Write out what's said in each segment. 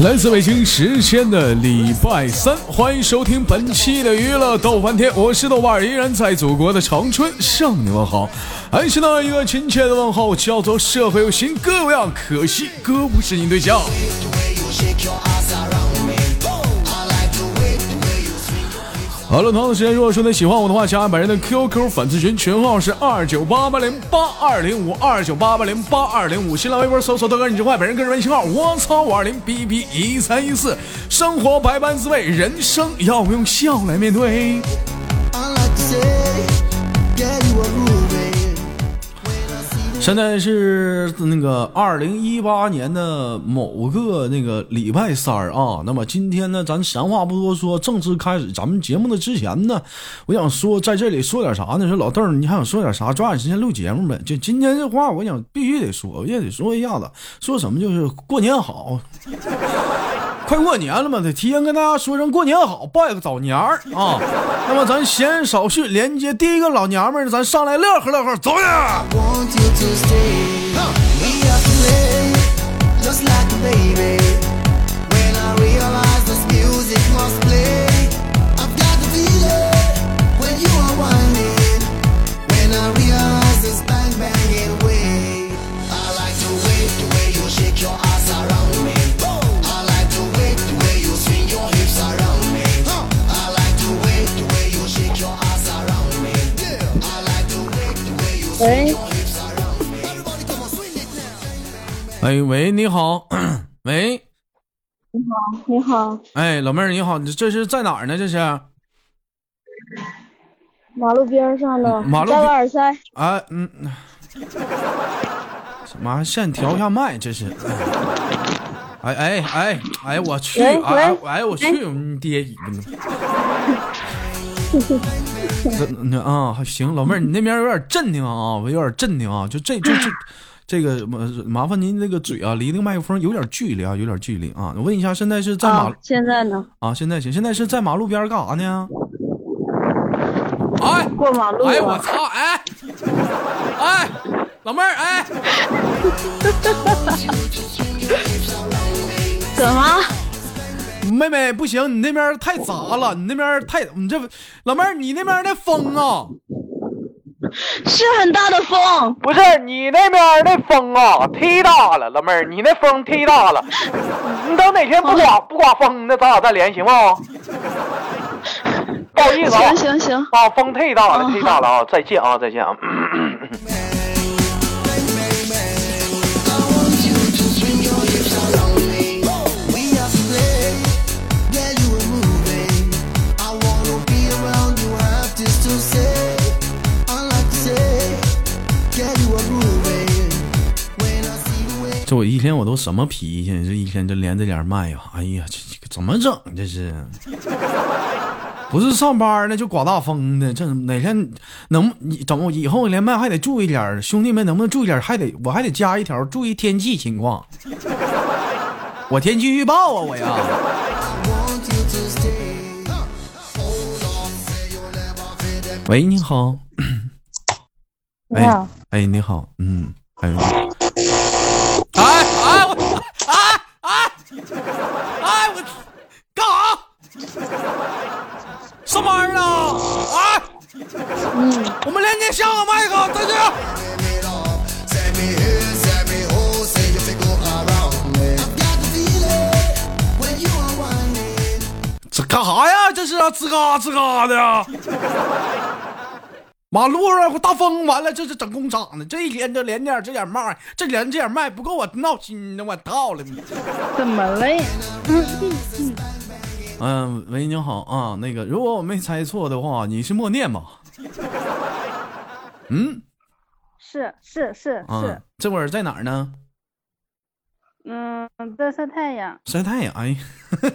来自北京时间的礼拜三，欢迎收听本期的娱乐逗翻天，我是豆瓣，依然在祖国的长春向你问好，还是那一个亲切的问候，叫做社会有型哥有样，可惜哥不是你对象。好了，同样的时间，如果说你喜欢我的话，加本人的 QQ 粉丝群，群号是二九八八零八二零五二九八八零八二零五。新浪微博搜索豆哥你真坏，本人个人微信号我操五二零 B B 一三一四。生活百般滋味，人生要用笑来面对。现在是那个二零一八年的某个那个礼拜三啊，那么今天呢，咱闲话不多说，正式开始咱们节目的之前呢，我想说在这里说点啥呢？说老邓，你还想说点啥？抓紧时间录节目呗。就今天这话，我想必须得说，我也得说一下子，说什么就是过年好。快过年了嘛，得提前跟大家说声过年好，拜个早年儿啊。那么咱闲言少叙，连接第一个老娘们儿，咱上来乐呵乐呵，走呀！你好，喂，你好，你好，哎，老妹儿你好，你这是在哪儿呢？这是马路边上的，马路戴个耳塞，啊，嗯，什么？先调一下麦，这是。哎哎哎哎，我去！喂哎喂哎，我去！你爹姨呢？这那啊，行，老妹儿，你那边有点镇定啊，我有点镇定啊，就这就这这个麻麻烦您这个嘴啊，离那个麦克风有点距离啊，有点距离啊。我问一下，现在是在马啊，现在呢？啊？现在行，现在是在马路边干啥呢？哎过马路哎，我，操！哎哎，老妹儿哎。怎么？妹妹不行，你那边太杂了，你那边太你这老妹儿，你那边的风啊，是很大的风，不是你那边那风啊，忒大了，老妹儿，你那风忒大了。你等哪天不刮不刮风，那咱俩再联系行不？不好意思啊行，行行，啊，风忒大了，嗯忒大了啊！再见啊，再见啊！这我一天我都什么脾气？这一天就连着点麦呀，哎呀，这这怎么整？这是，不是上班呢就刮大风的，这哪天能你怎么以后连麦还得注意点儿，兄弟们能不能注意点儿？还得我还得加一条，注意天气情况。我天气预报啊，我呀。喂，你好。你好，哎，你好，嗯，哎呦，哎吱嘎吱嘎的。马路上大风，完了这是整工厂的，这一连就连点这点麦，这连这点麦不够我闹心的，我操了！怎么了呀？嗯，喂，你好啊，那个如果我没猜错的话，你是默念吧？嗯是是是啊是，，这会儿在哪儿呢？嗯，在晒太阳，晒太阳。哎，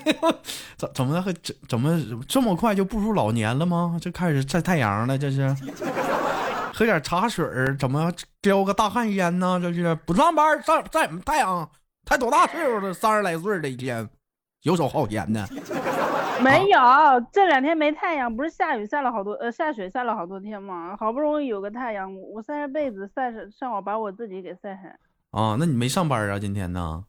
怎怎么还怎怎么这么快就步入老年了吗？就开始晒太阳了，这是？喝点茶水儿，怎么叼个大旱烟呢？这是不上班上晒什么太阳？才多大岁数了？三十来岁的一天，游手好闲的。没有，这两天没太阳，不是下雨下了好多，呃，下雪下了好多天吗？好不容易有个太阳，我晒晒被子，晒晒上我把我自己给晒黑。啊，那你没上班啊？今天呢？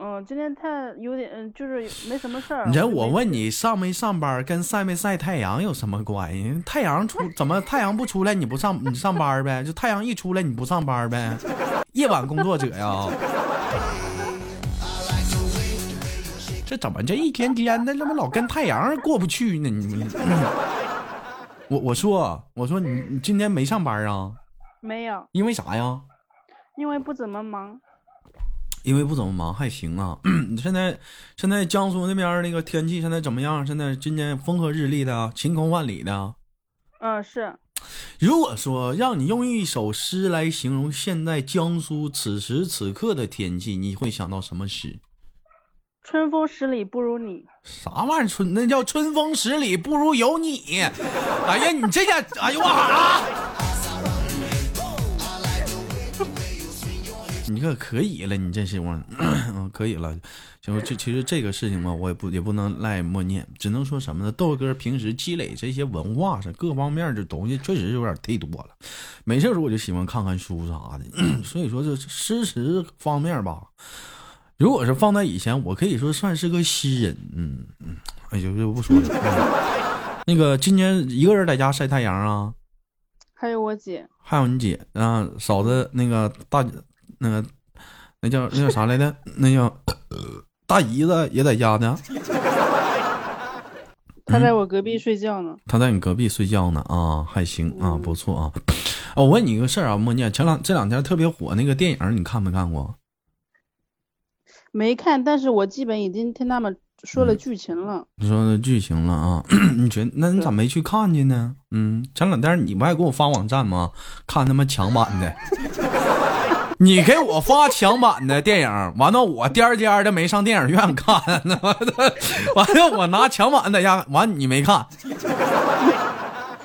嗯，今天太有点，嗯，就是没什么事儿。你这就没去，我问你，上没上班跟晒没晒太阳有什么关系？太阳出怎么太阳不出来你不上你上班呗？就太阳一出来你不上班呗？夜晚工作者呀？这怎么这一天天的，怎么老跟太阳过不去呢？你们，我我说我说你你今天没上班啊？没有，因为啥呀？因为不怎么忙。因为不怎么忙，还行啊。现在现在江苏那边那个天气现在怎么样？现在今年风和日丽的，晴空万里的。嗯，是如果说让你用一首诗来形容现在江苏此时此刻的天气，你会想到什么诗？春风十里不如你。啥玩意儿？春那叫春风十里不如有你。哎呀，你这家，哎呦我啊！你可可以了，你这是我，嗯，可以了。行，这其实这个事情嘛，我也不也不能赖默念，只能说什么呢？豆哥平时积累这些文化上各方面的东西，确实有点忒多了。没事的时候我就喜欢看看书啥的，所以说这诗词方面吧，如果是放在以前，我可以说算是个诗人。嗯嗯，哎就就不说了。嗯 那个今年一个人在家晒太阳啊？还有我姐，还有你姐啊，嫂子那个大那个那叫那叫啥来着？那叫大姨子也在家呢。她在我隔壁睡觉呢。她在你隔壁睡觉呢啊，还行啊，不错啊。啊我问你一个事儿啊，莫念，前两这两天特别火那个电影，你看没看过？没看，但是我基本已经听他们说嗯了剧情了。你说的剧情了啊？你觉得那你咋没去看去呢？嗯，前两天你不还给我发网站吗？看他妈强版的，你给我发强版的电影，完了我颠儿颠儿的没上电影院看，完了我拿强版在家，完你没看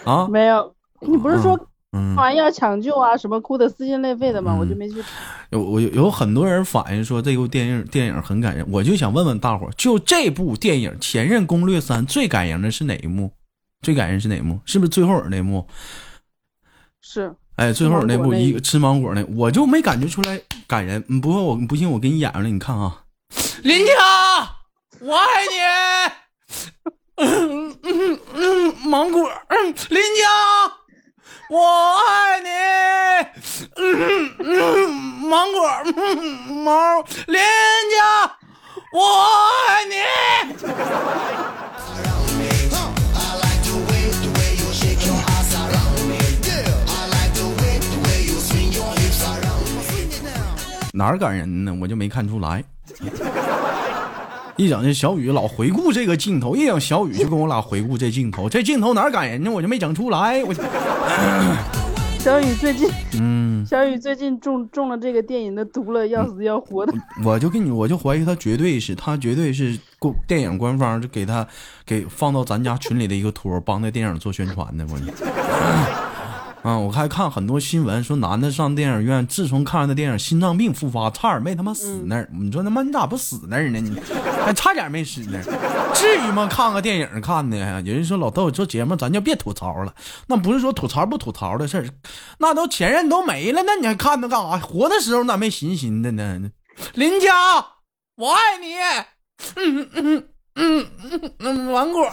啊？没有，你不是说嗯要抢救啊，什么哭的撕心裂肺的吗？嗯我就没去看。有我有有很多人反映说这部电影电影很感人，我就想问问大伙儿，就这部电影《前任攻略三》最感人的是哪一幕？最感人是哪一幕？是不是最后有那幕？是，哎，最后那部一个吃芒果那，我就没感觉出来感人。嗯不过我不信，我给你演上来，你看啊，林佳，我爱你。嗯嗯嗯，芒果，嗯，林佳，我爱你。嗯嗯，芒果，嗯，毛，林佳，我爱你。哪儿感人呢？我就没看出来。一整这小雨老回顾这个镜头，一整小雨就跟我俩回顾这镜头，这镜头哪儿感人呢？我就没整出来。我就 小雨最近，嗯，小雨最近中中了这个电影的毒了，要死要活的。我就跟你，我就怀疑他绝对是，他绝对是官电影官方就给他给放到咱家群里的一个托，帮那电影做宣传的。我就。啊！我还看很多新闻说，男的上电影院，自从看完那电影，心脏病复发，差点没他妈死那儿。你说他妈你咋不死那儿呢？你还差点没死那儿，至于吗？看个电影看的，有人说老豆做节目，咱就别吐槽了。那不是说吐槽不吐槽的事儿，那都前任都没了，那你还看他干啥？活的时候咋没寻寻的呢？林佳，我爱你。嗯嗯嗯嗯嗯，芒果。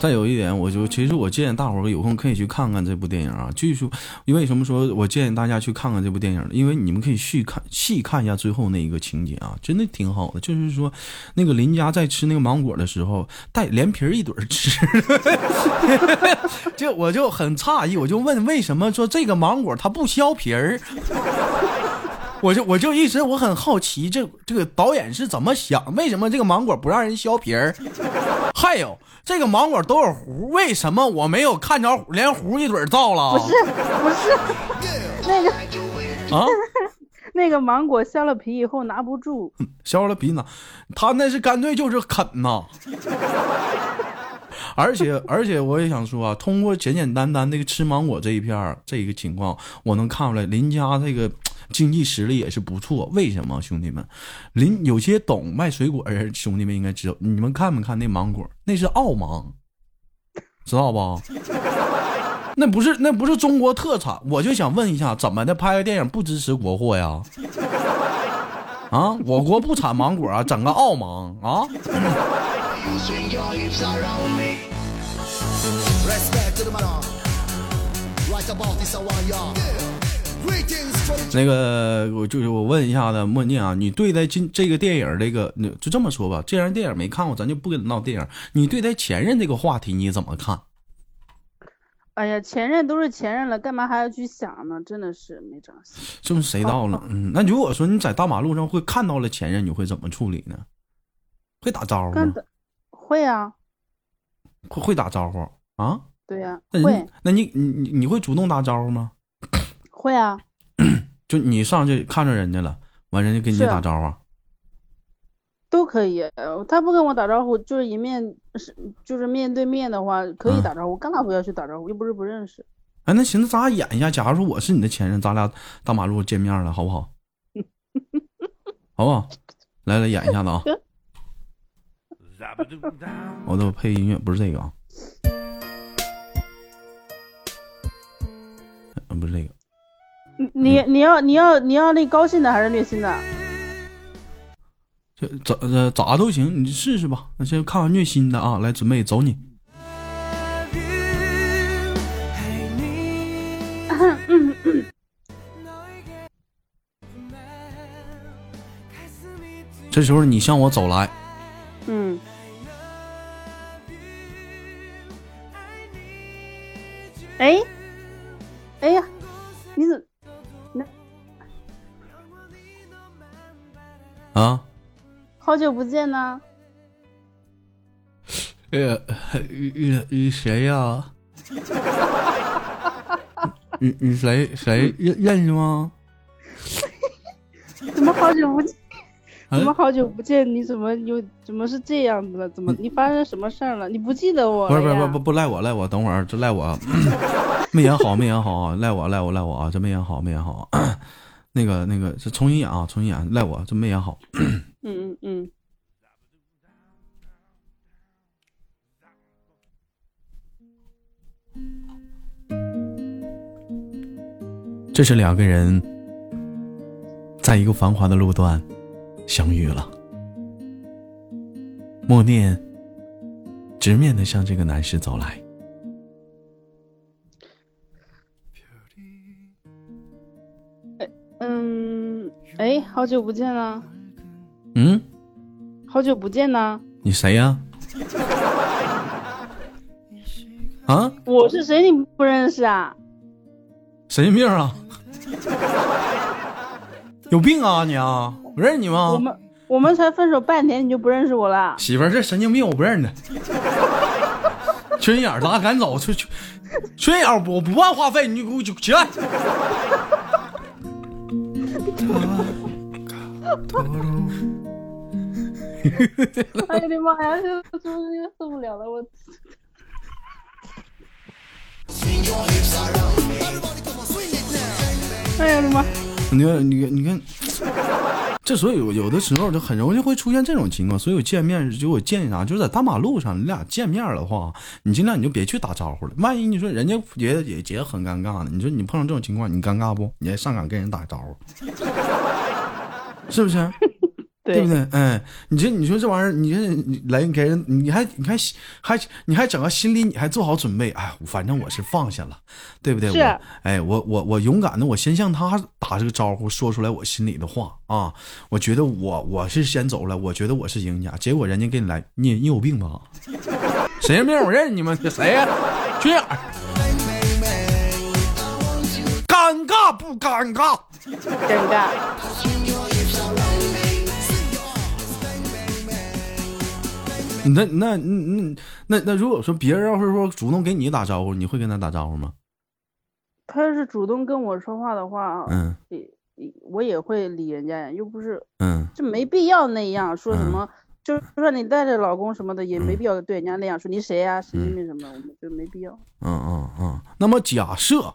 再有一点，我就其实我建议大伙儿有空可以去看看这部电影啊。据说，因为什么说我建议大家去看看这部电影呢？因为你们可以细看细看一下最后那一个情节啊，真的挺好的。就是说，那个林佳在吃那个芒果的时候，带连皮儿一怼儿吃，就我就很诧异，我就问为什么说这个芒果它不削皮儿？我就我就一直我很好奇，这这个导演是怎么想？为什么这个芒果不让人削皮儿？还有这个芒果都有核，为什么我没有看着连核一嘴造了？不是不是，那个啊，那个芒果削了皮以后拿不住，削了皮呢，他那是干脆就是啃呐。而且而且我也想说啊，通过简简单单那个吃芒果这一片儿这一个情况，我能看出来林家这个经济实力也是不错。为什么兄弟们？林有些懂卖水果的人，兄弟们应该知道。你们看没看那芒果？那是澳芒，知道不？那不是那不是中国特产，我就想问一下，怎么的拍个电影不支持国货呀？啊，我国不产芒果啊，整个澳芒啊？那个，我就是我问一下子莫念啊，你对待今这个电影这个，那就这么说吧，既然电影没看过，咱就不跟你闹电影。你对待前任这个话题你怎么看？哎呀，前任都是前任了，干嘛还要去想呢？真的是没长心。这不谁到了？嗯，那如果说你在大马路上会看到了前任，你会怎么处理呢？会打招呼吗？会啊，会会打招呼啊？对呀、那会那你你你你会主动打招呼吗？会啊，就你上去看着人家了，完人家跟你打招呼，都可以。呃他不跟我打招呼，就是一面是就是面对面的话，可以嗯打招呼，干嘛不要去打招呼？又不是不认识。哎，那行，那咱俩演一下。假如说我是你的前任，咱俩大马路见面了，好不好？好不好？来来，演一下子啊！我都配音乐，不是这个啊，呃不是这个，你你你要你要你要那高兴的还是虐心的？这咋呃咋都行，你试试吧。那先看看虐心的啊，来准备走你。这时候你向我走来，啊，好久不见呢？呃，你你谁呀？你你谁谁认认识吗？怎么好久不见？啊怎么好久不见？你怎么又怎么是这样子了？怎么你发生什么事儿了？你不记得我不是不是不不不赖我赖我，等会儿这赖我，没演好没演好啊，赖我赖我赖我啊，这没演好没演好，那个那个是重新演啊，重新演，赖我这没演好。嗯嗯嗯，这是两个人在一个繁华的路段相遇了。默念直面的向这个男士走来，好久不见了，嗯，好久不见呢。你谁呀、啊？我是谁？你不认识啊？神经病啊！有病啊你啊！我认识你吗？我们我们才分手半年，你就不认识我了？媳妇儿这神经病，我不认识。缺心眼儿，赶紧走，缺心眼儿，我不办话费，你给我起来。哎呀我的妈呀！这是不是受不了了？我哎呀我的妈！你看，你看，你看，这所以有有的时候就很容易会出现这种情况。所以我见面就我建议啥，就是在大马路上你俩见面的话，你尽量你就别去打招呼了。万一你说人家觉得也很尴尬呢，你说你碰上这种情况，你尴尬不？你还上赶跟人打招呼，是不是？对不对？哎，你这你说这玩意儿，你这来给人，你还你还还你还整个心理你还做好准备，哎，反正我是放下了，对不对？是我哎，我我我勇敢的，我先向他打这个招呼，说出来我心里的话啊。我觉得我我是先走了，我觉得我是赢家，结果人家给你来，你你有病吧？谁人病？我认识你们，谁呀、缺眼儿。尴尬不尴尬？尴尬。那那那那那如果说别人要是说主动给你打招呼，你会跟他打招呼吗？他要是主动跟我说话的话，嗯也也我也会理人家呀，又不是嗯这没必要那样说什嗯么。就是说你带着老公什么的，也没必要对人家那样说。你谁呀、神经病什么的，我们就没必要。嗯嗯嗯。那么假设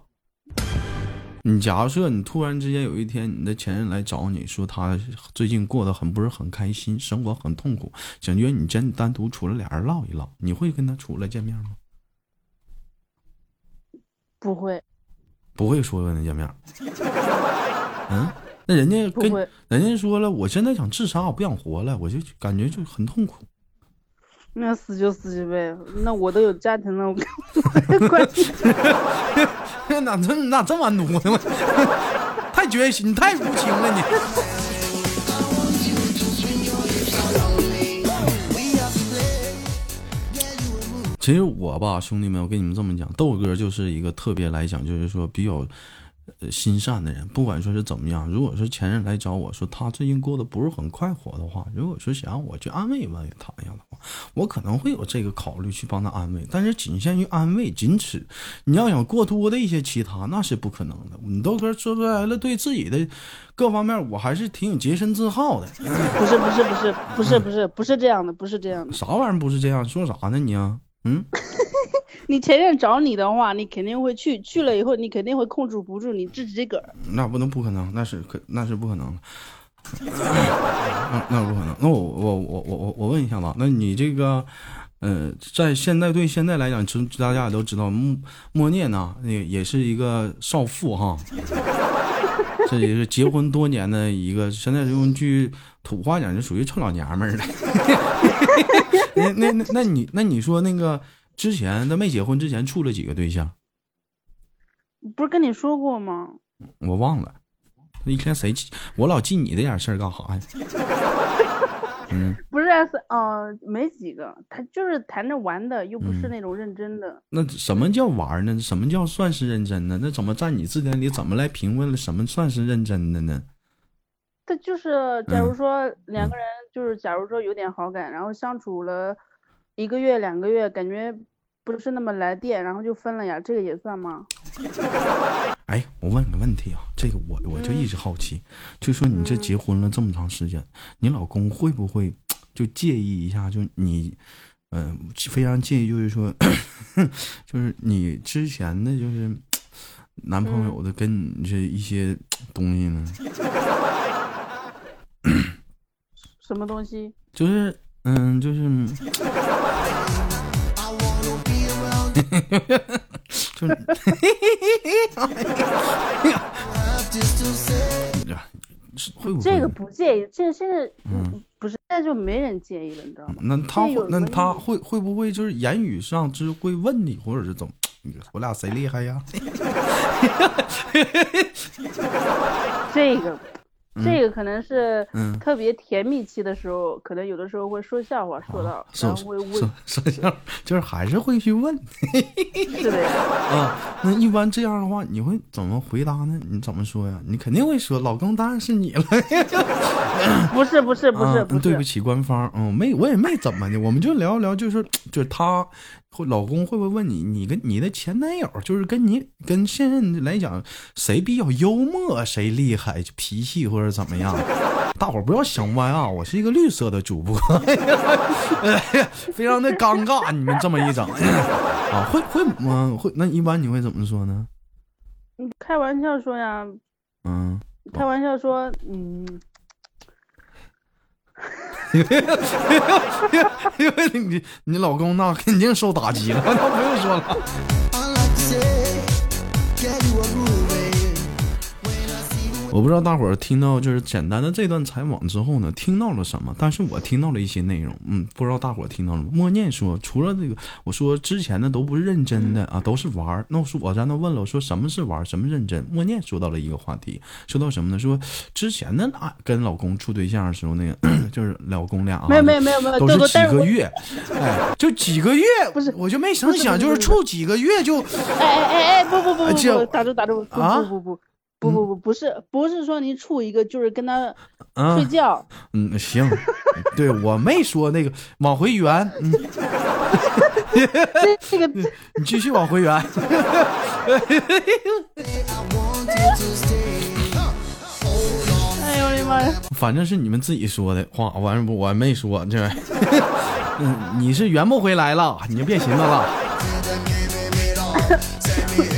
你假设你突然之间有一天你的前任来找你说他最近过得很不是很开心，生活很痛苦，想约你真单独出来俩人唠一唠，你会跟他出来见面吗？不会，不会说跟他见面。嗯，那人家跟人家说了，我现在想自杀，我不想活了，我就感觉就很痛苦。那死就死去呗。那我都有家庭了，我跟关系。哪这哪这么奴呢？太绝情，你太无情了你。其实我吧，兄弟们，我跟你们这么讲，豆哥就是一个特别来讲，就是说比较呃心善的人。不管说是怎么样，如果说前任来找我说他最近过得不是很快活的话，如果说想让我去安慰安慰他一下的话，我可能会有这个考虑去帮他安慰，但是仅限于安慰，仅此。你要想过多的一些其他，那是不可能的。你豆哥说出来了，对自己的各方面，我还是挺有洁身自好的。不是不是不是不是不是不是这样的，不是这样的。啥玩意儿不是这样？说啥呢你啊？嗯，你前任找你的话，你肯定会去，去了以后你肯定会控制不住你自己个儿。那不能不可能，那是可那是不可能。那那不可能。那我我我我我我问一下吧，那你这个，呃，在现在对现在来讲，知大家也都知道，莫莫念呢，那也是一个少妇哈，这也是结婚多年的一个，现在用句土话讲，就属于臭老娘们儿了。那那那你那你说那个之前他没结婚之前处了几个对象？不是跟你说过吗？我忘了，那一天谁记？我老记你这点事儿干啥呀？嗯，不是是呃没几个，他就是谈着玩的，又不是嗯那种认真的。那什么叫玩呢？什么叫算是认真呢？那怎么在你字典里怎么来评论了什么算是认真的呢？他就是，假如嗯说两个人就是，假如说有点好感，然后相处了一个月、两个月，感觉不是那么来电，然后就分了呀，这个也算吗？哎，我问个问题啊，这个我我就一直好奇，就说你这结婚了这么长时间，你老公会不会 就介意一下？就你，嗯、非常介意，就是说，就是你之前的就是男朋友的跟你这一些东西呢？什么东西？就是嗯，就是 就是呀是会不这个不介意，这现在嗯不是，现在就没人介意了，你知道吗？那他会那他会会不会就是言语上就是会问你，或者是怎么？我俩谁厉害呀？这个，这个可能是嗯特别甜蜜期的时候，可能有的时候会说笑话说到，说然后会问，说说笑，就是还是会去问 是的。啊。那一般这样的话，你会怎么回答呢？你怎么说呀？你肯定会说，老公当然是你了。不是不是不是啊不是，对不起，官方，嗯，没，我也没怎么的，我们就聊一聊，就是就是他会老公会不会问你，你跟你的前男友，就是跟你跟现任来讲，谁比较幽默，谁厉害，脾气或者怎么样？大伙儿不要想歪啊，我是一个绿色的主播，哎 呀非常的尴尬，你们这么一整，啊，会会嗯会，那一般你会怎么说呢？你开玩笑说呀，嗯，开玩笑说，嗯，因为你你老公那肯定受打击了，那不用说了。我不知道大伙儿听到就是简单的这段采访之后呢，听到了什么？但是我听到了一些内容，嗯，不知道大伙儿听到了吗？默念说，除了这个，我说之前的都不是认真的啊，都是玩儿。那我说我在那问了，我说什么是玩儿，什么认真？默念说到了一个话题，说到什么呢？说之前的那跟老公处对象的时候，那个 就是老公俩啊，没有没有没有没有，都是几个月，哎，就几个月，不是我就没成想，就是处几个月就哎哎哎哎，不不不不不，打住打住，不啊不不不不不不不不是不是说你处一个就是跟他啊睡觉，嗯，行，对我没说那个往回圆，嗯，这这个这你继续往回圆。哎呦我的妈呀！反正是你们自己说的话，完了我没说这。嗯，你是圆不回来了，你就别寻思了。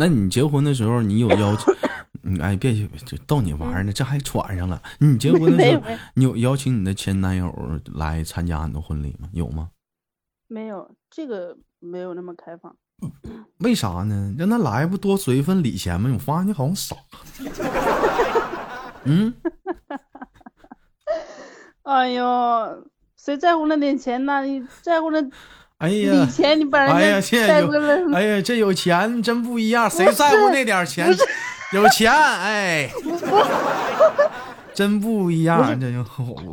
那你结婚的时候，你有邀请？你，哎，别就逗你玩呢，这还喘上了。你结婚的时候你有邀请你的前男友来参加你的婚礼吗？有吗？没有这个没有那么开放，为啥呢？让他来不多随一份礼钱吗？我发现你好像傻。嗯，哎呦，谁在乎那点钱呢？你在乎那哎呀礼，钱，你把人哎呀，家现在有带回来，哎呀，这有钱真不一样，谁在乎那点钱？有钱，哎，真不一样，这就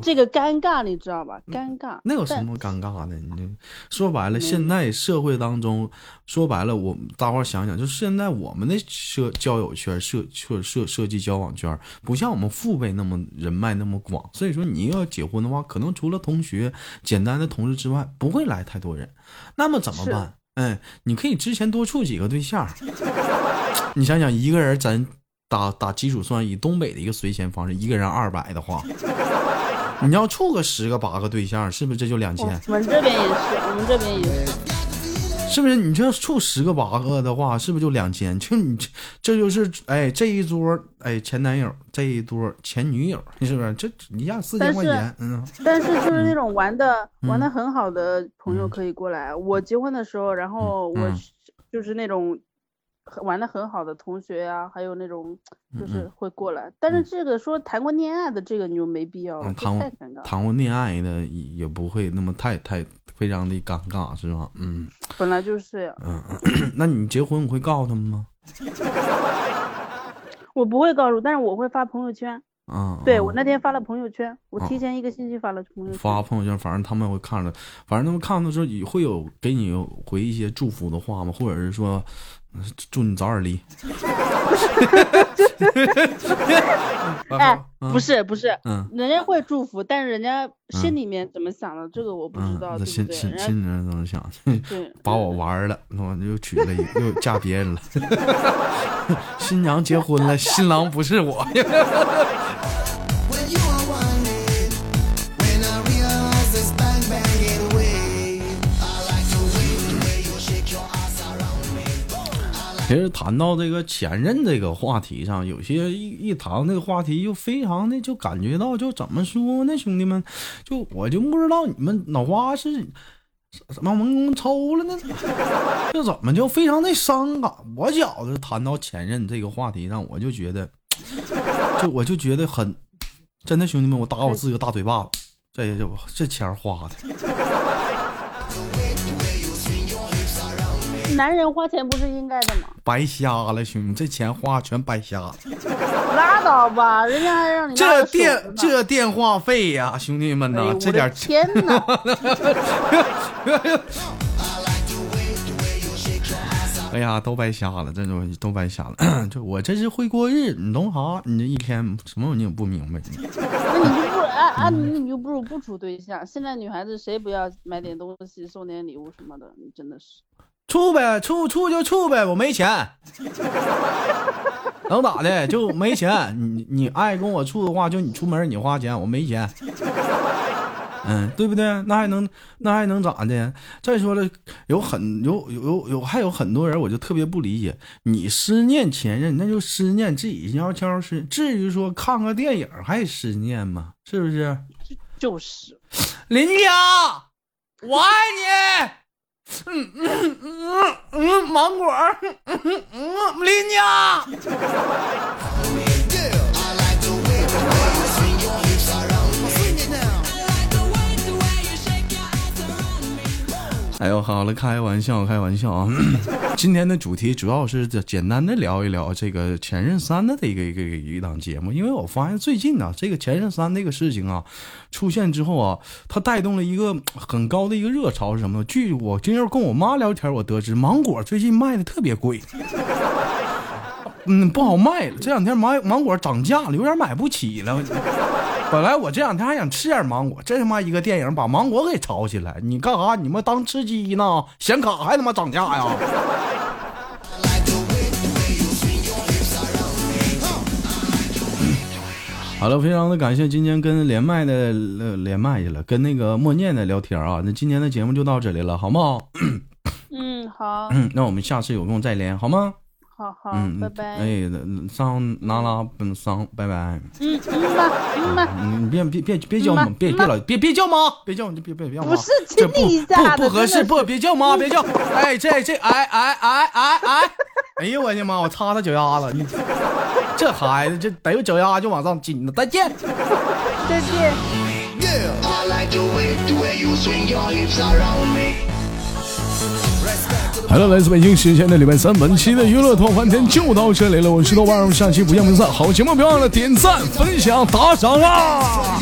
这个尴尬你知道吧？尴尬。那有什么尴尬的？你这说白了，现在社会当中，说白了，我大伙儿想想，就是现在我们的社交友圈、社社社设计交往圈，不像我们父辈那么人脉那么广，所以说你要结婚的话，可能除了同学、简单的同事之外，不会来太多人。那么怎么办？哎，你可以之前多处几个对象。你想想，一个人咱打打基础算，以东北的一个随钱方式，一个人二百的话，你要处个十个八个对象，是不是这就两千？我们这边也是，我们这边也是。是不是？你这处十个八个的话，是不是就两千？就你这这就是哎这一桌哎前男友，这一桌前女友，是不是？这一下四千块钱，嗯，但是就是那种玩的、玩的嗯很好的朋友嗯可以过来。我结婚的时候，然后我就是那种很玩的很好的同学呀、还有那种就嗯是会过来。但是这个说谈过恋爱的这个你就没必要谈过恋爱的也也不会那么太太非常的尴尬，是吧？嗯本来就是呀，嗯，嗯那你结婚我会告诉他们吗？我不会告诉，但是我会发朋友圈。啊，对啊我那天发了朋友圈，我啊提前一个星期发了朋友圈。发朋友圈，反正他们会看着，反正他们看到时候也会有给你回一些祝福的话吗？或者是说，呃祝你早点离。哎，不是，不是，嗯，人家会祝福，但是人家心里面怎么想的，这个我不知嗯，道？心心心里面怎么想？对把我玩了，我又娶了 又嫁别人了，新娘结婚了，新郎不是我。其实谈到这个前任这个话题上，有些一一谈到这个话题，就非常的就感觉到，就怎么说呢，兄弟们，就我就不知道你们脑瓜是什么文工抽了呢，这怎么就非常的伤感？我觉着谈到前任这个话题上，我就觉得，就我就觉得很真的，兄弟们，我打我自己个大嘴巴子，这这这钱花的。男人花钱不是应该的吗？白瞎了，兄弟，这钱花全白瞎了。拉倒吧，人家还让你这电这电话费呀、兄弟们呐，这点儿天呐！哎呀，都白瞎了，这都都白瞎了。就我这是会过日，你懂啥？你这一天什么你也不明白。那你就不按按，你就不如不处对象。现在女孩子谁不要买点东西送点礼物什么的？你真的是。处呗，处处就处呗，我没钱，能咋的？就没钱。你你爱跟我处的话，就你出门你花钱，我没钱。嗯，对不对？那还能那还能咋的？再说了，有很有有有有还有很多人，我就特别不理解，你思念前任，那就思念自己悄悄是，至于说看个电影还思念吗？是不是？就是，林佳，我爱你。嗯嗯嗯嗯，芒果，嗯嗯嗯，林家。哎呦，好了，开玩笑，开玩笑啊！今天的主题主要是简单的聊一聊这个《前任三》的这个一个一个一档节目，因为我发现最近呢、这个《前任三》这个事情啊出现之后啊，它带动了一个很高的一个热潮是什么呢？据我今儿跟我妈聊天，我得知芒果最近卖的特别贵。嗯，不好卖了。这两天芒芒果涨价了，有点买不起了。本来我这两天还想吃点芒果，这他妈一个电影把芒果给炒起来，你干啥？你们当吃鸡呢？显卡还他妈涨价呀？好了，非常的感谢今天跟连麦的呃连麦去了，跟那个默念的聊天啊。那今天的节目就到这里了，好不好？嗯，好，嗯，那我们下次有空再连，好吗？好好，嗯，拜拜。哎，那上拉拉，嗯，上，拜拜。嗯嗯嘛嗯你别别别别叫妈，别别老别别叫妈，别叫你别别别叫妈，不是这亲你一下子不不合适，不别叫妈，别叫，哎这这哎哎哎哎哎，哎呦我的妈，我擦他脚丫子，你这孩子这得有脚丫就往上紧了，再见。再见。好了，来自北京时间的礼拜三，本期的娱乐脱翻天就到这里了，我是豆瓣，我们下期不见不散。好节目别忘了点赞、分享、打赏啊！